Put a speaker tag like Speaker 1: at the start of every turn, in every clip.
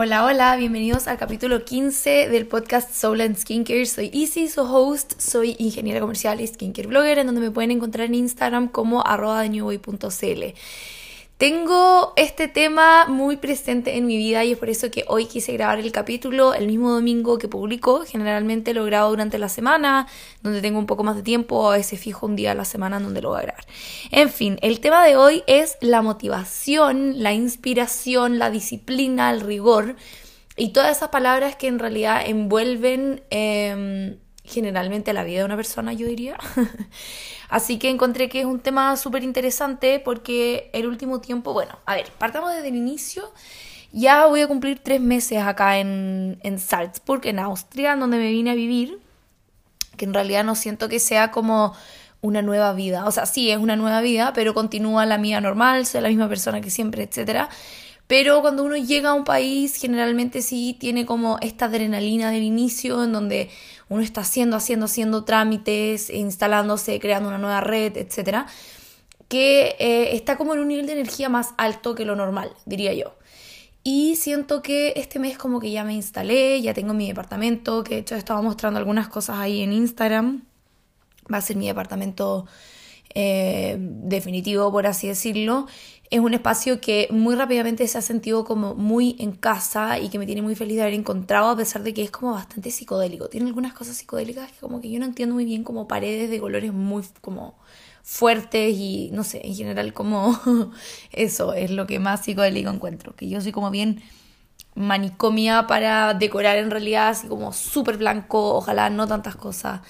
Speaker 1: Hola, hola, bienvenidos al capítulo 15 del podcast Soul and Skincare. Soy Easy, su host, soy ingeniera comercial y skincare blogger, en donde me pueden encontrar en Instagram como arroba de tengo este tema muy presente en mi vida y es por eso que hoy quise grabar el capítulo el mismo domingo que publico. Generalmente lo grabo durante la semana, donde tengo un poco más de tiempo, a veces fijo un día a la semana en donde lo voy a grabar. En fin, el tema de hoy es la motivación, la inspiración, la disciplina, el rigor y todas esas palabras que en realidad envuelven... Eh, generalmente la vida de una persona, yo diría. Así que encontré que es un tema súper interesante porque el último tiempo, bueno, a ver, partamos desde el inicio. Ya voy a cumplir tres meses acá en, en Salzburg, en Austria, donde me vine a vivir, que en realidad no siento que sea como una nueva vida. O sea, sí, es una nueva vida, pero continúa la mía normal, soy la misma persona que siempre, etcétera. Pero cuando uno llega a un país, generalmente sí tiene como esta adrenalina del inicio, en donde uno está haciendo, haciendo, haciendo trámites, instalándose, creando una nueva red, etcétera, que eh, está como en un nivel de energía más alto que lo normal, diría yo. Y siento que este mes como que ya me instalé, ya tengo mi departamento, que de hecho estaba mostrando algunas cosas ahí en Instagram. Va a ser mi departamento eh, definitivo, por así decirlo es un espacio que muy rápidamente se ha sentido como muy en casa y que me tiene muy feliz de haber encontrado a pesar de que es como bastante psicodélico. Tiene algunas cosas psicodélicas que como que yo no entiendo muy bien como paredes de colores muy como fuertes y no sé, en general como eso es lo que más psicodélico encuentro, que yo soy como bien manicomia para decorar en realidad así como súper blanco, ojalá no tantas cosas.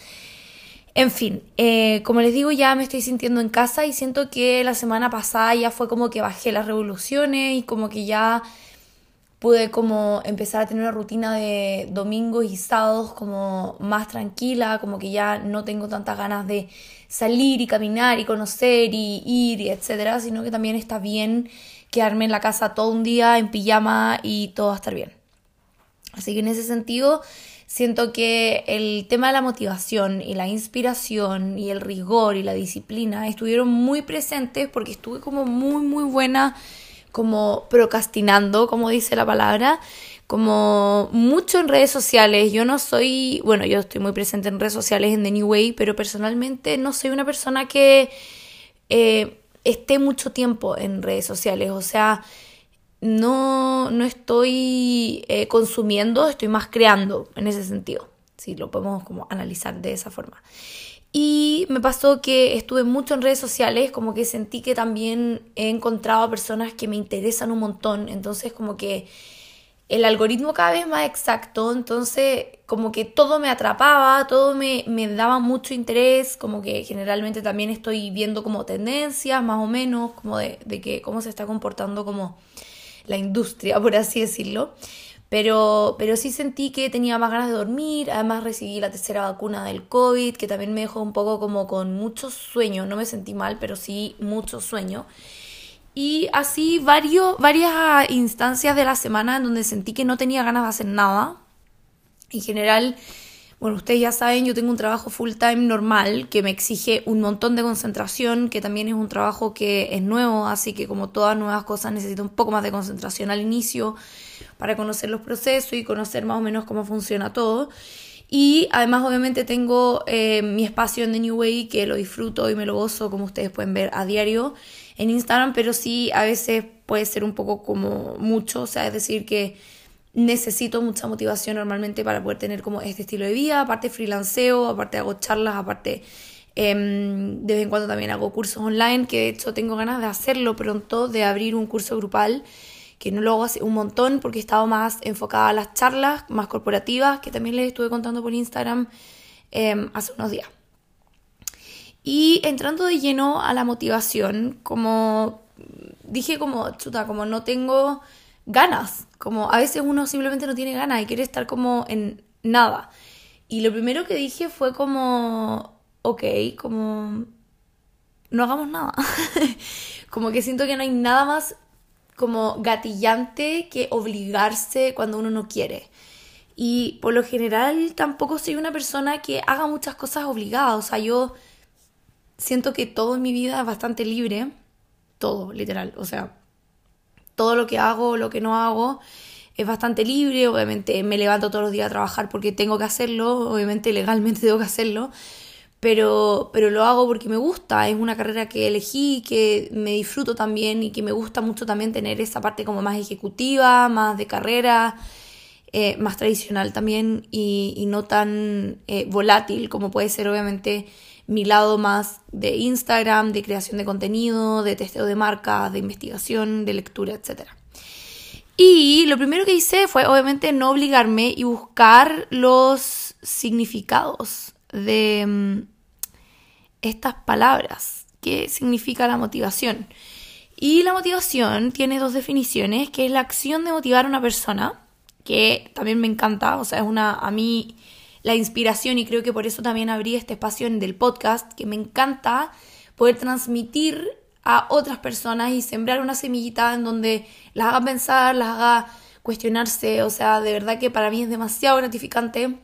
Speaker 1: En fin, eh, como les digo, ya me estoy sintiendo en casa y siento que la semana pasada ya fue como que bajé las revoluciones y como que ya pude como empezar a tener una rutina de domingos y sábados como más tranquila, como que ya no tengo tantas ganas de salir y caminar y conocer y ir y etcétera, sino que también está bien quedarme en la casa todo un día en pijama y todo va a estar bien. Así que en ese sentido Siento que el tema de la motivación y la inspiración y el rigor y la disciplina estuvieron muy presentes porque estuve como muy, muy buena como procrastinando, como dice la palabra, como mucho en redes sociales. Yo no soy, bueno, yo estoy muy presente en redes sociales en The New Way, pero personalmente no soy una persona que eh, esté mucho tiempo en redes sociales. O sea, no, no estoy eh, consumiendo, estoy más creando en ese sentido, si lo podemos como analizar de esa forma. Y me pasó que estuve mucho en redes sociales, como que sentí que también he encontrado a personas que me interesan un montón, entonces como que el algoritmo cada vez más exacto, entonces como que todo me atrapaba, todo me, me daba mucho interés, como que generalmente también estoy viendo como tendencias más o menos, como de, de que cómo se está comportando como la industria, por así decirlo. Pero, pero sí sentí que tenía más ganas de dormir, además recibí la tercera vacuna del COVID, que también me dejó un poco como con mucho sueño, no me sentí mal, pero sí mucho sueño. Y así varios, varias instancias de la semana en donde sentí que no tenía ganas de hacer nada. En general, bueno, ustedes ya saben, yo tengo un trabajo full time normal que me exige un montón de concentración, que también es un trabajo que es nuevo, así que como todas nuevas cosas necesito un poco más de concentración al inicio para conocer los procesos y conocer más o menos cómo funciona todo. Y además obviamente tengo eh, mi espacio en The New Way que lo disfruto y me lo gozo como ustedes pueden ver a diario en Instagram, pero sí a veces puede ser un poco como mucho, o sea, es decir que necesito mucha motivación normalmente para poder tener como este estilo de vida, aparte freelanceo, aparte hago charlas, aparte em, de vez en cuando también hago cursos online, que de hecho tengo ganas de hacerlo pronto, de abrir un curso grupal, que no lo hago hace un montón porque he estado más enfocada a las charlas, más corporativas, que también les estuve contando por Instagram em, hace unos días. Y entrando de lleno a la motivación, como dije como, chuta, como no tengo ganas. Como a veces uno simplemente no tiene ganas y quiere estar como en nada. Y lo primero que dije fue como, ok, como no hagamos nada. como que siento que no hay nada más como gatillante que obligarse cuando uno no quiere. Y por lo general tampoco soy una persona que haga muchas cosas obligadas. O sea, yo siento que todo en mi vida es bastante libre. Todo, literal. O sea, todo lo que hago, lo que no hago, es bastante libre, obviamente me levanto todos los días a trabajar porque tengo que hacerlo, obviamente legalmente tengo que hacerlo, pero, pero lo hago porque me gusta, es una carrera que elegí, que me disfruto también y que me gusta mucho también tener esa parte como más ejecutiva, más de carrera, eh, más tradicional también y, no tan eh, volátil como puede ser obviamente mi lado más de Instagram, de creación de contenido, de testeo de marcas, de investigación, de lectura, etc. Y lo primero que hice fue obviamente no obligarme y buscar los significados de mm, estas palabras. ¿Qué significa la motivación? Y la motivación tiene dos definiciones, que es la acción de motivar a una persona, que también me encanta, o sea, es una, a mí, la inspiración y creo que por eso también abrí este espacio en del podcast, que me encanta poder transmitir a otras personas y sembrar una semillita en donde las haga pensar, las haga cuestionarse. O sea, de verdad que para mí es demasiado gratificante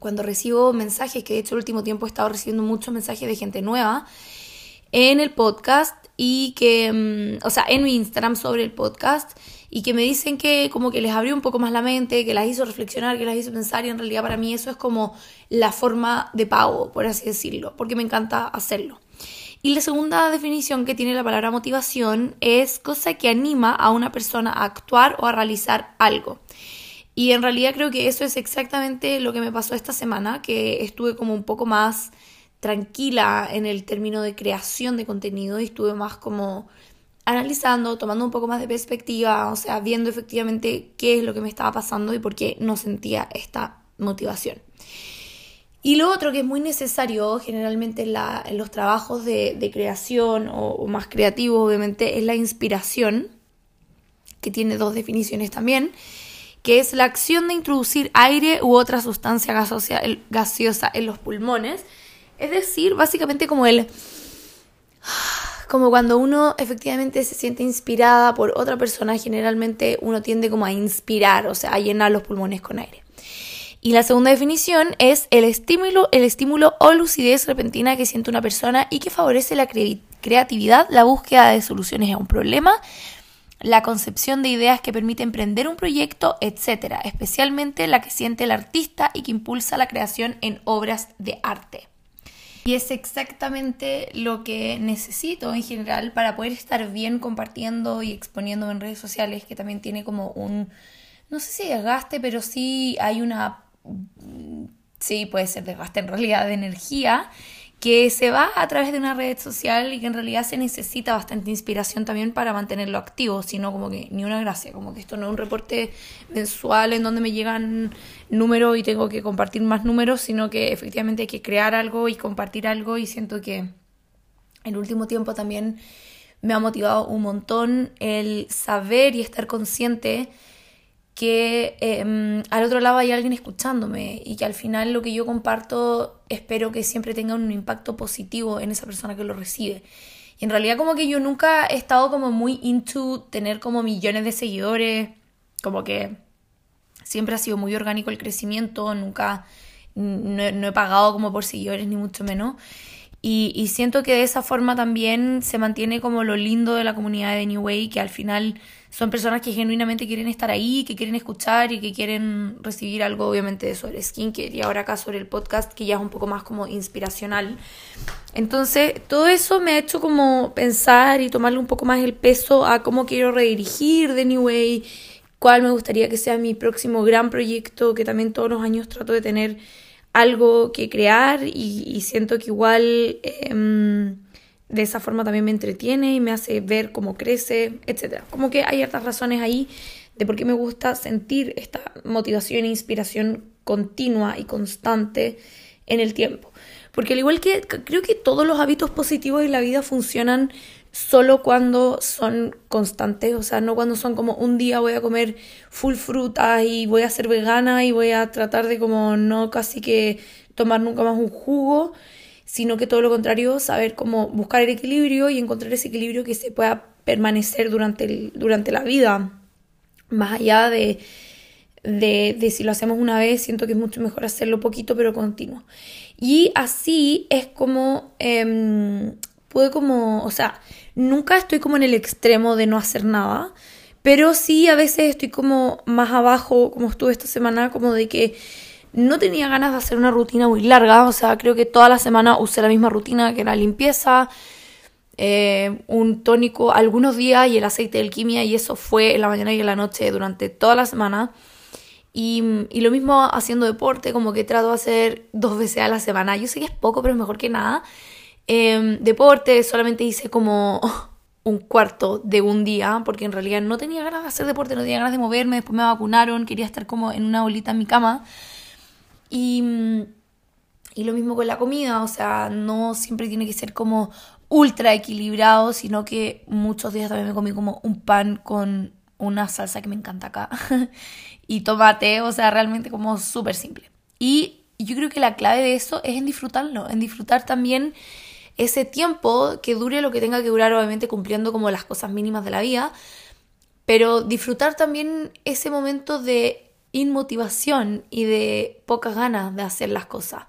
Speaker 1: cuando recibo mensajes, que de hecho el último tiempo he estado recibiendo muchos mensajes de gente nueva en el podcast y que, mm, o sea, en mi Instagram sobre el podcast y que me dicen que como que les abrió un poco más la mente, que las hizo reflexionar, que las hizo pensar y en realidad para mí eso es como la forma de pago, por así decirlo, porque me encanta hacerlo. Y la segunda definición que tiene la palabra motivación es cosa que anima a una persona a actuar o a realizar algo. Y en realidad creo que eso es exactamente lo que me pasó esta semana, que estuve como un poco más tranquila en el término de creación de contenido y estuve más como analizando, tomando un poco más de perspectiva, o sea, viendo efectivamente qué es lo que me estaba pasando y por qué no sentía esta motivación. Y lo otro que es muy necesario generalmente en, los trabajos de, creación o, más creativos, obviamente, es la inspiración, que tiene dos definiciones también, que es la acción de introducir aire u otra sustancia gaseosa, gaseosa en los pulmones. Es decir, básicamente como el... Como cuando uno efectivamente se siente inspirada por otra persona, generalmente uno tiende como a inspirar, o sea, a llenar los pulmones con aire. Y la segunda definición es el estímulo, el estímulo o lucidez repentina que siente una persona y que favorece la creatividad, la búsqueda de soluciones a un problema, la concepción de ideas que permiten emprender un proyecto, etc. Especialmente la que siente el artista y que impulsa la creación en obras de arte. Y es exactamente lo que necesito en general para poder estar bien compartiendo y exponiéndome en redes sociales, que también tiene como un, no sé si desgaste, pero sí hay una sí, puede ser desgaste en realidad de energía, que se va a través de una red social y que en realidad se necesita bastante inspiración también para mantenerlo activo, sino como que ni una gracia, como que esto no es un reporte mensual en donde me llegan números y tengo que compartir más números, sino que efectivamente hay que crear algo y compartir algo y siento que el último tiempo también me ha motivado un montón el saber y estar consciente que em, al otro lado hay alguien escuchándome y que al final lo que yo comparto espero que siempre tenga un impacto positivo en esa persona que lo recibe. Y en realidad como que yo nunca he estado como muy into tener como millones de seguidores, como que siempre ha sido muy orgánico el crecimiento, nunca no, he pagado como por seguidores ni mucho menos. Y, siento que de esa forma también se mantiene como lo lindo de la comunidad de New Way, que al final son personas que genuinamente quieren estar ahí, que quieren escuchar y que quieren recibir algo obviamente sobre skincare y ahora acá sobre el podcast que ya es un poco más como inspiracional. Entonces, todo eso me ha hecho como pensar y tomarle un poco más el peso a cómo quiero redirigir The New Way, cuál me gustaría que sea mi próximo gran proyecto, que también todos los años trato de tener algo que crear y, siento que igual... Em, de esa forma también me entretiene y me hace ver cómo crece, etc. Como que hay otras razones ahí de por qué me gusta sentir esta motivación e inspiración continua y constante en el tiempo. Porque al igual que creo que todos los hábitos positivos en la vida funcionan solo cuando son constantes, o sea, no cuando son como un día voy a comer full fruta y voy a ser vegana y voy a tratar de como no casi que tomar nunca más un jugo, sino que todo lo contrario, saber cómo buscar el equilibrio y encontrar ese equilibrio que se pueda permanecer durante, durante la vida. Más allá de, de, si lo hacemos una vez, siento que es mucho mejor hacerlo poquito pero continuo. Y así es como eh, puedo como, o sea, nunca estoy como en el extremo de no hacer nada, Pero sí, a veces estoy como más abajo, como estuve esta semana, como de que no tenía ganas de hacer una rutina muy larga. O sea, creo que toda la semana usé la misma rutina, que era limpieza, eh, un tónico algunos días y el aceite de alquimia. Y eso fue en la mañana y en la noche durante toda la semana. Y, lo mismo haciendo deporte, como que trato de hacer dos veces a la semana. Yo sé que es poco, pero es mejor que nada. Em, deporte, solamente hice como un cuarto de un día, porque en realidad no tenía ganas de hacer deporte, no tenía ganas de moverme, después me vacunaron, quería estar como en una bolita en mi cama. Y, y lo mismo con la comida, o sea, no siempre tiene que ser como ultra equilibrado, sino que muchos días también me comí como un pan con una salsa que me encanta acá y tomate, o sea, realmente como súper simple. Y yo creo que la clave de eso es en disfrutarlo, en disfrutar también ese tiempo que dure lo que tenga que durar, obviamente cumpliendo como las cosas mínimas de la vida, pero disfrutar también ese momento de inmotivación y de pocas ganas de hacer las cosas.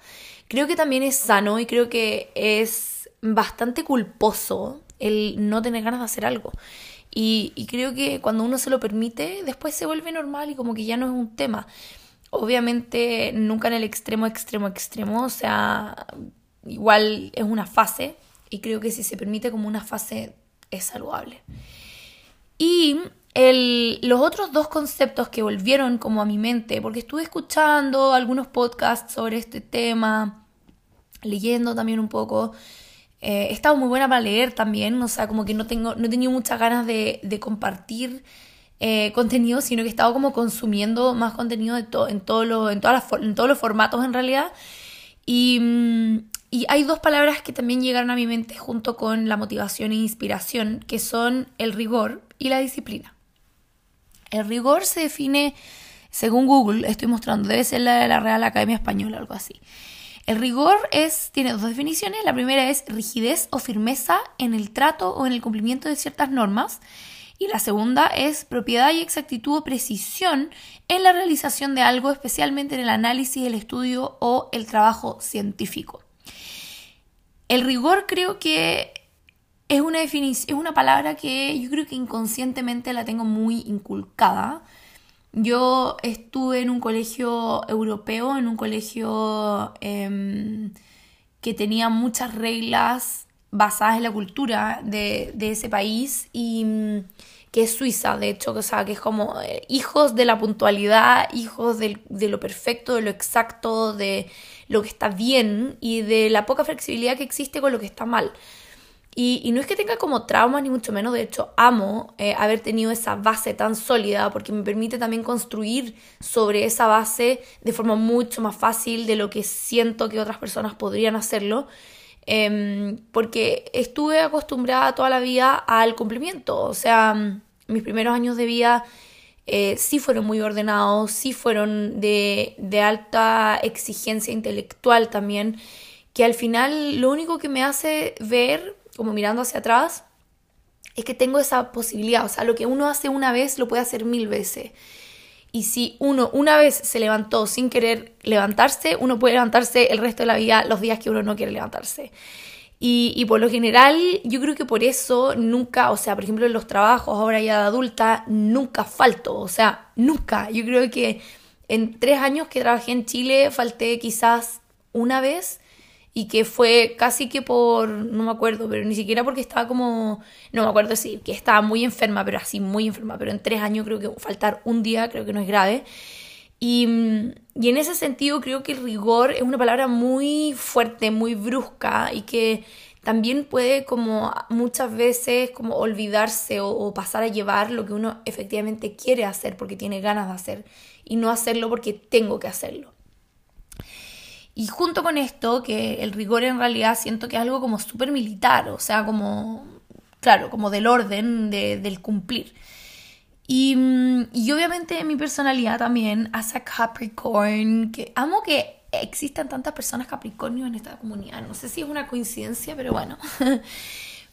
Speaker 1: Creo que también es sano y creo que es bastante culposo el no tener ganas de hacer algo. Y, creo que cuando uno se lo permite, después se vuelve normal y como que ya no es un tema. Obviamente nunca en el extremo, extremo, extremo. O sea, igual es una fase. Y creo que si se permite como una fase es saludable. Y el, los otros dos conceptos que volvieron como a mi mente, porque estuve escuchando algunos podcasts sobre este tema, leyendo también un poco, eh, he estado muy buena para leer también, o sea, como que no, tengo, no he tenido muchas ganas de, compartir eh, contenido, sino que he estado como consumiendo más contenido de en, todo lo, en, todas las, en todos los formatos en realidad. Y, mm, y hay dos palabras que también llegaron a mi mente junto con la motivación e inspiración, que son el rigor y la disciplina. El rigor se define, según Google, estoy mostrando, debe ser la de la Real Academia Española, algo así. El rigor es, tiene dos definiciones. La primera es rigidez o firmeza en el trato o en el cumplimiento de ciertas normas. Y la segunda es propiedad y exactitud o precisión en la realización de algo, especialmente en el análisis, el estudio o el trabajo científico. El rigor creo que es una definición, es una palabra que yo creo que inconscientemente la tengo muy inculcada. Yo estuve en un colegio europeo, en un colegio em, que tenía muchas reglas basadas en la cultura de, ese país y mm, que es Suiza, de hecho, o sea, que es como eh, hijos de la puntualidad, hijos de lo perfecto, de lo exacto, de lo que está bien y de la poca flexibilidad que existe con lo que está mal. Y, no es que tenga como traumas, ni mucho menos, de hecho amo eh, haber tenido esa base tan sólida porque me permite también construir sobre esa base de forma mucho más fácil de lo que siento que otras personas podrían hacerlo. Em, porque estuve acostumbrada toda la vida al cumplimiento, o sea, mis primeros años de vida eh, sí fueron muy ordenados, sí fueron de, de alta exigencia intelectual también, que al final lo único que me hace ver como mirando hacia atrás, es que tengo esa posibilidad. O sea, lo que uno hace una vez lo puede hacer mil veces. Y si uno una vez se levantó sin querer levantarse, uno puede levantarse el resto de la vida los días que uno no quiere levantarse. Y, por lo general, yo creo que por eso nunca, o sea, por ejemplo, en los trabajos ahora ya de adulta, nunca falto. O sea, nunca. Yo creo que en tres años que trabajé en Chile, falté quizás una vez y que fue casi que por, no me acuerdo, pero ni siquiera porque estaba como, no me acuerdo si, que estaba muy enferma, pero así muy enferma, pero en tres años creo que faltar un día creo que no es grave. Y, y en ese sentido creo que el rigor es una palabra muy fuerte, muy brusca y que también puede como muchas veces como olvidarse o, o, pasar a llevar lo que uno efectivamente quiere hacer porque tiene ganas de hacer y no hacerlo porque tengo que hacerlo. Y junto con esto, que el rigor en realidad siento que es algo como súper militar, o sea, como, claro, como del orden, del cumplir. Y, y, obviamente mi personalidad también, a Capricorn, que amo que existan tantas personas Capricornio en esta comunidad. No sé si es una coincidencia, pero bueno.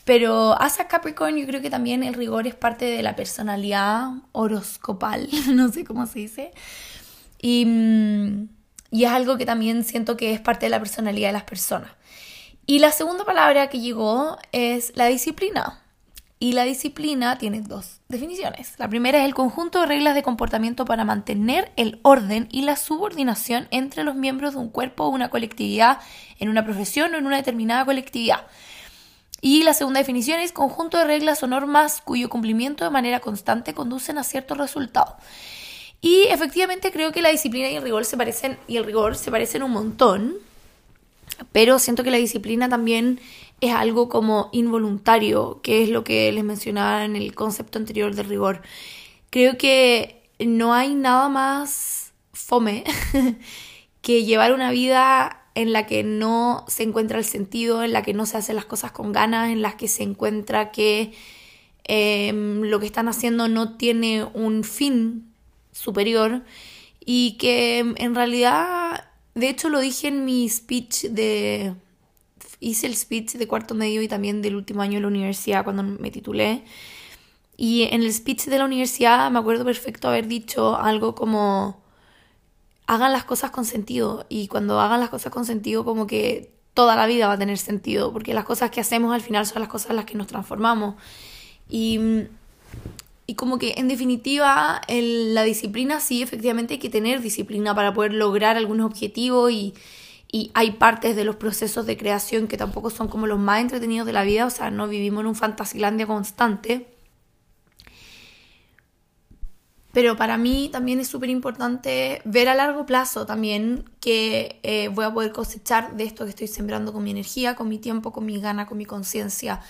Speaker 1: pero as a Capricorn yo creo que también el rigor es parte de la personalidad horoscopal, no sé cómo se dice. Y mm, y es algo que también siento que es parte de la personalidad de las personas. Y la segunda palabra que llegó es la disciplina. Y la disciplina tiene dos definiciones. La primera es el conjunto de reglas de comportamiento para mantener el orden y la subordinación entre los miembros de un cuerpo o una colectividad en una profesión o en una determinada colectividad. Y la segunda definición es conjunto de reglas o normas cuyo cumplimiento de manera constante conducen a ciertos resultados. Y efectivamente creo que la disciplina y el rigor se parecen y el rigor se parecen un montón, pero siento que la disciplina también es algo como involuntario, que es lo que les mencionaba en el concepto anterior del rigor. Creo que no hay nada más fome que llevar una vida en la que no se encuentra el sentido, en la que no se hacen las cosas con ganas, en las que se encuentra que em, lo que están haciendo no tiene un fin superior y que en realidad, de hecho lo dije en mi speech de hice el speech de cuarto medio y también del último año de la universidad cuando me titulé. Y en el speech de la universidad me acuerdo perfecto haber dicho algo como hagan las cosas con sentido y cuando hagan las cosas con sentido como que toda la vida va a tener sentido porque las cosas que hacemos al final son las cosas en las que nos transformamos y, y como que en definitiva la disciplina sí efectivamente hay que tener disciplina para poder lograr algunos objetivos y, y hay partes de los procesos de creación que tampoco son como los más entretenidos de la vida, o sea, no vivimos en un fantasilandia constante. Pero para mí también es súper importante ver a largo plazo también que eh, voy a poder cosechar de esto que estoy sembrando con mi energía, con mi tiempo, con mi gana, con mi conciencia,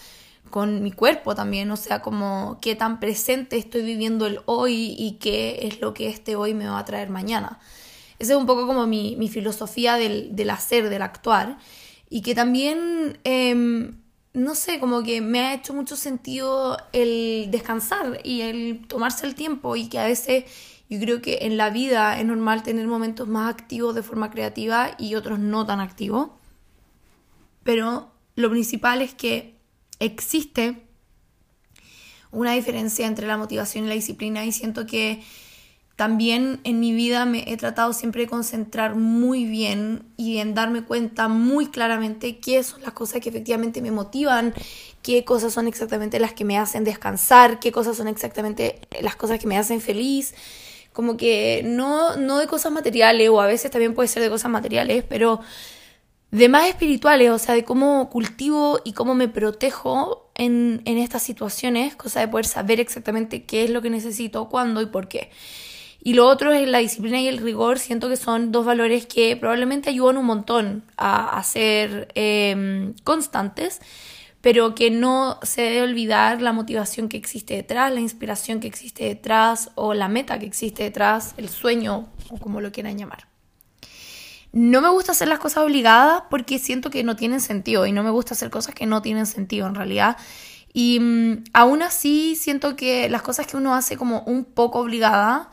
Speaker 1: con mi cuerpo también, o sea, como qué tan presente estoy viviendo el hoy y qué es lo que este hoy me va a traer mañana. Esa es un poco como mi, filosofía del, hacer, del actuar. Y que también, em, no sé, como que me ha hecho mucho sentido el descansar y el tomarse el tiempo y que a veces yo creo que en la vida es normal tener momentos más activos de forma creativa y otros no tan activos. Pero lo principal es que existe una diferencia entre la motivación y la disciplina y siento que también en mi vida me he tratado siempre de concentrar muy bien y en darme cuenta muy claramente qué son las cosas que efectivamente me motivan, qué cosas son exactamente las que me hacen descansar, qué cosas son exactamente las cosas que me hacen feliz. Como que no, no de cosas materiales, o a veces también puede ser de cosas materiales, pero de más espirituales, o sea, de cómo cultivo y cómo me protejo en, en estas situaciones, cosa de poder saber exactamente qué es lo que necesito, cuándo y por qué. Y lo otro es la disciplina y el rigor. Siento que son dos valores que probablemente ayudan un montón a, ser em, constantes, pero que no se debe olvidar la motivación que existe detrás, la inspiración que existe detrás o la meta que existe detrás, el sueño o como lo quieran llamar. No me gusta hacer las cosas obligadas porque siento que no tienen sentido y no me gusta hacer cosas que no tienen sentido en realidad. Y mm, aún así siento que las cosas que uno hace como un poco obligada,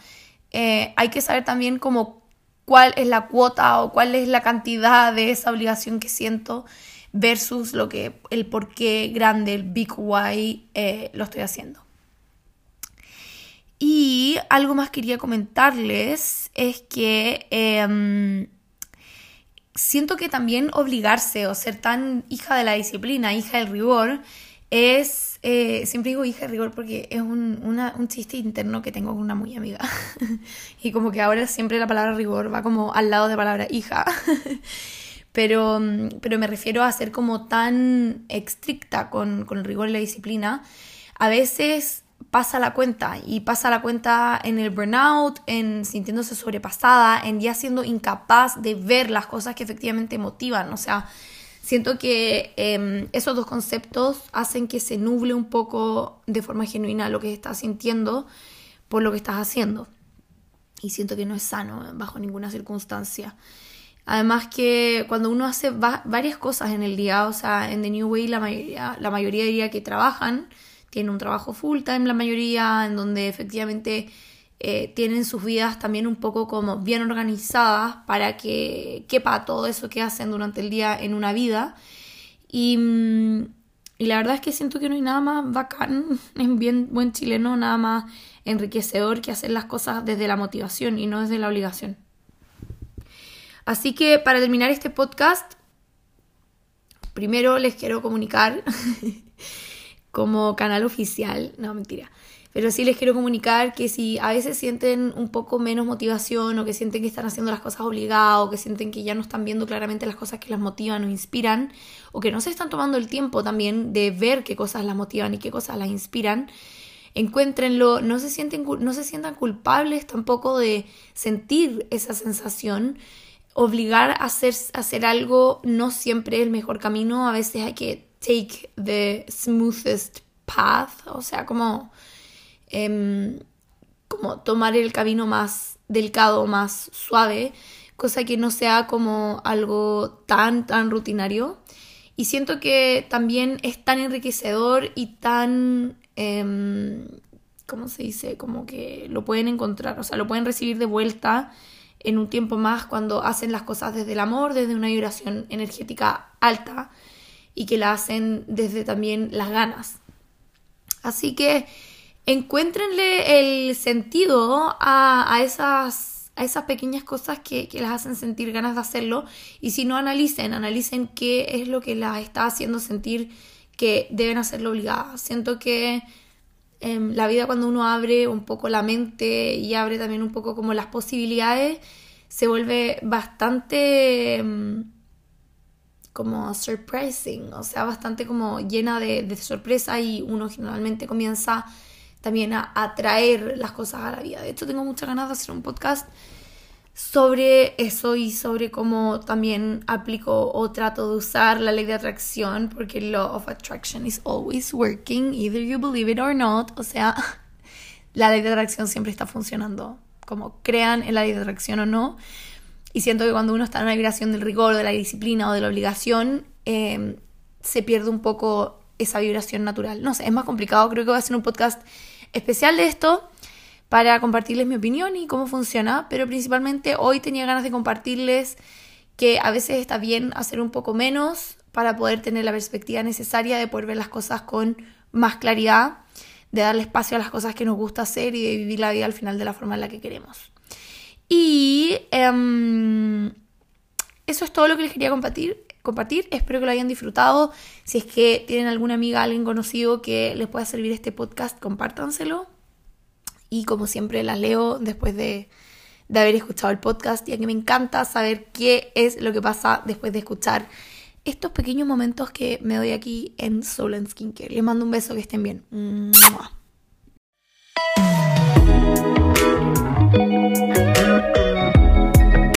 Speaker 1: eh, hay que saber también cuál es la cuota o cuál es la cantidad de esa obligación que siento versus lo que el por qué grande, el big why eh, lo estoy haciendo. Y algo más quería comentarles es que em, siento que también obligarse o ser tan hija de la disciplina, hija del rigor, es, eh, siempre digo hija de rigor porque es un, un, chiste interno que tengo con una muy amiga. y como que ahora siempre la palabra rigor va como al lado de la palabra hija. pero, pero me refiero a ser como tan estricta con, con el rigor y la disciplina. A veces pasa la cuenta y pasa la cuenta en el burnout, en sintiéndose sobrepasada, en ya siendo incapaz de ver las cosas que efectivamente motivan. O sea, Siento que em, esos dos conceptos hacen que se nuble un poco de forma genuina lo que estás sintiendo por lo que estás haciendo. Y siento que no es sano bajo ninguna circunstancia. Además que cuando uno hace varias cosas en el día, o sea, en The New Way la mayoría, la mayoría diría que trabajan, tienen un trabajo full time la mayoría, en donde efectivamente eh, tienen sus vidas también un poco como bien organizadas para que quepa todo eso que hacen durante el día en una vida. Y, mm, y la verdad es que siento que no hay nada más bacán, en bien buen chileno, nada más enriquecedor que hacer las cosas desde la motivación y no desde la obligación. Así que para terminar este podcast, primero les quiero comunicar como canal oficial, no mentira, pero sí les quiero comunicar que si a veces sienten un poco menos motivación o que sienten que están haciendo las cosas obligadas o que sienten que ya no están viendo claramente las cosas que las motivan o inspiran o que no se están tomando el tiempo también de ver qué cosas las motivan y qué cosas las inspiran, encuéntrenlo, no se, sienten, no se sientan culpables tampoco de sentir esa sensación. Obligar a hacer, a hacer algo no siempre es el mejor camino, a veces hay que take the smoothest path, o sea, como Em, como tomar el camino más delicado, más suave, cosa que no sea como algo tan, tan rutinario. Y siento que también es tan enriquecedor y tan, eh, ¿cómo se dice? Como que lo pueden encontrar, o sea, lo pueden recibir de vuelta en un tiempo más cuando hacen las cosas desde el amor, desde una vibración energética alta y que la hacen desde también las ganas. Así que encuéntrenle el sentido a, esas, a esas pequeñas cosas que, las hacen sentir ganas de hacerlo y si no analicen, analicen qué es lo que las está haciendo sentir que deben hacerlo obligadas. Siento que em, la vida cuando uno abre un poco la mente y abre también un poco como las posibilidades, se vuelve bastante em, como surprising, o sea, bastante como llena de, sorpresa y uno generalmente comienza también a atraer las cosas a la vida. De hecho, tengo muchas ganas de hacer un podcast sobre eso y sobre cómo también aplico o trato de usar la ley de atracción, porque law of attraction is always working, either you believe it or not. O sea, la ley de atracción siempre está funcionando, como crean en la ley de atracción o no. Y siento que cuando uno está en una vibración del rigor, de la disciplina o de la obligación, eh, se pierde un poco esa vibración natural. No sé, es más complicado, creo que voy a hacer un podcast especial de esto para compartirles mi opinión y cómo funciona, pero principalmente hoy tenía ganas de compartirles que a veces está bien hacer un poco menos para poder tener la perspectiva necesaria de poder ver las cosas con más claridad, de darle espacio a las cosas que nos gusta hacer y de vivir la vida al final de la forma en la que queremos. Y em, eso es todo lo que les quería compartir compartir. Espero que lo hayan disfrutado. Si es que tienen alguna amiga, alguien conocido que les pueda servir este podcast, compártanselo. Y como siempre las leo después de, de haber escuchado el podcast, ya que me encanta saber qué es lo que pasa después de escuchar estos pequeños momentos que me doy aquí en Soul and Skincare. Les mando un beso, que estén bien.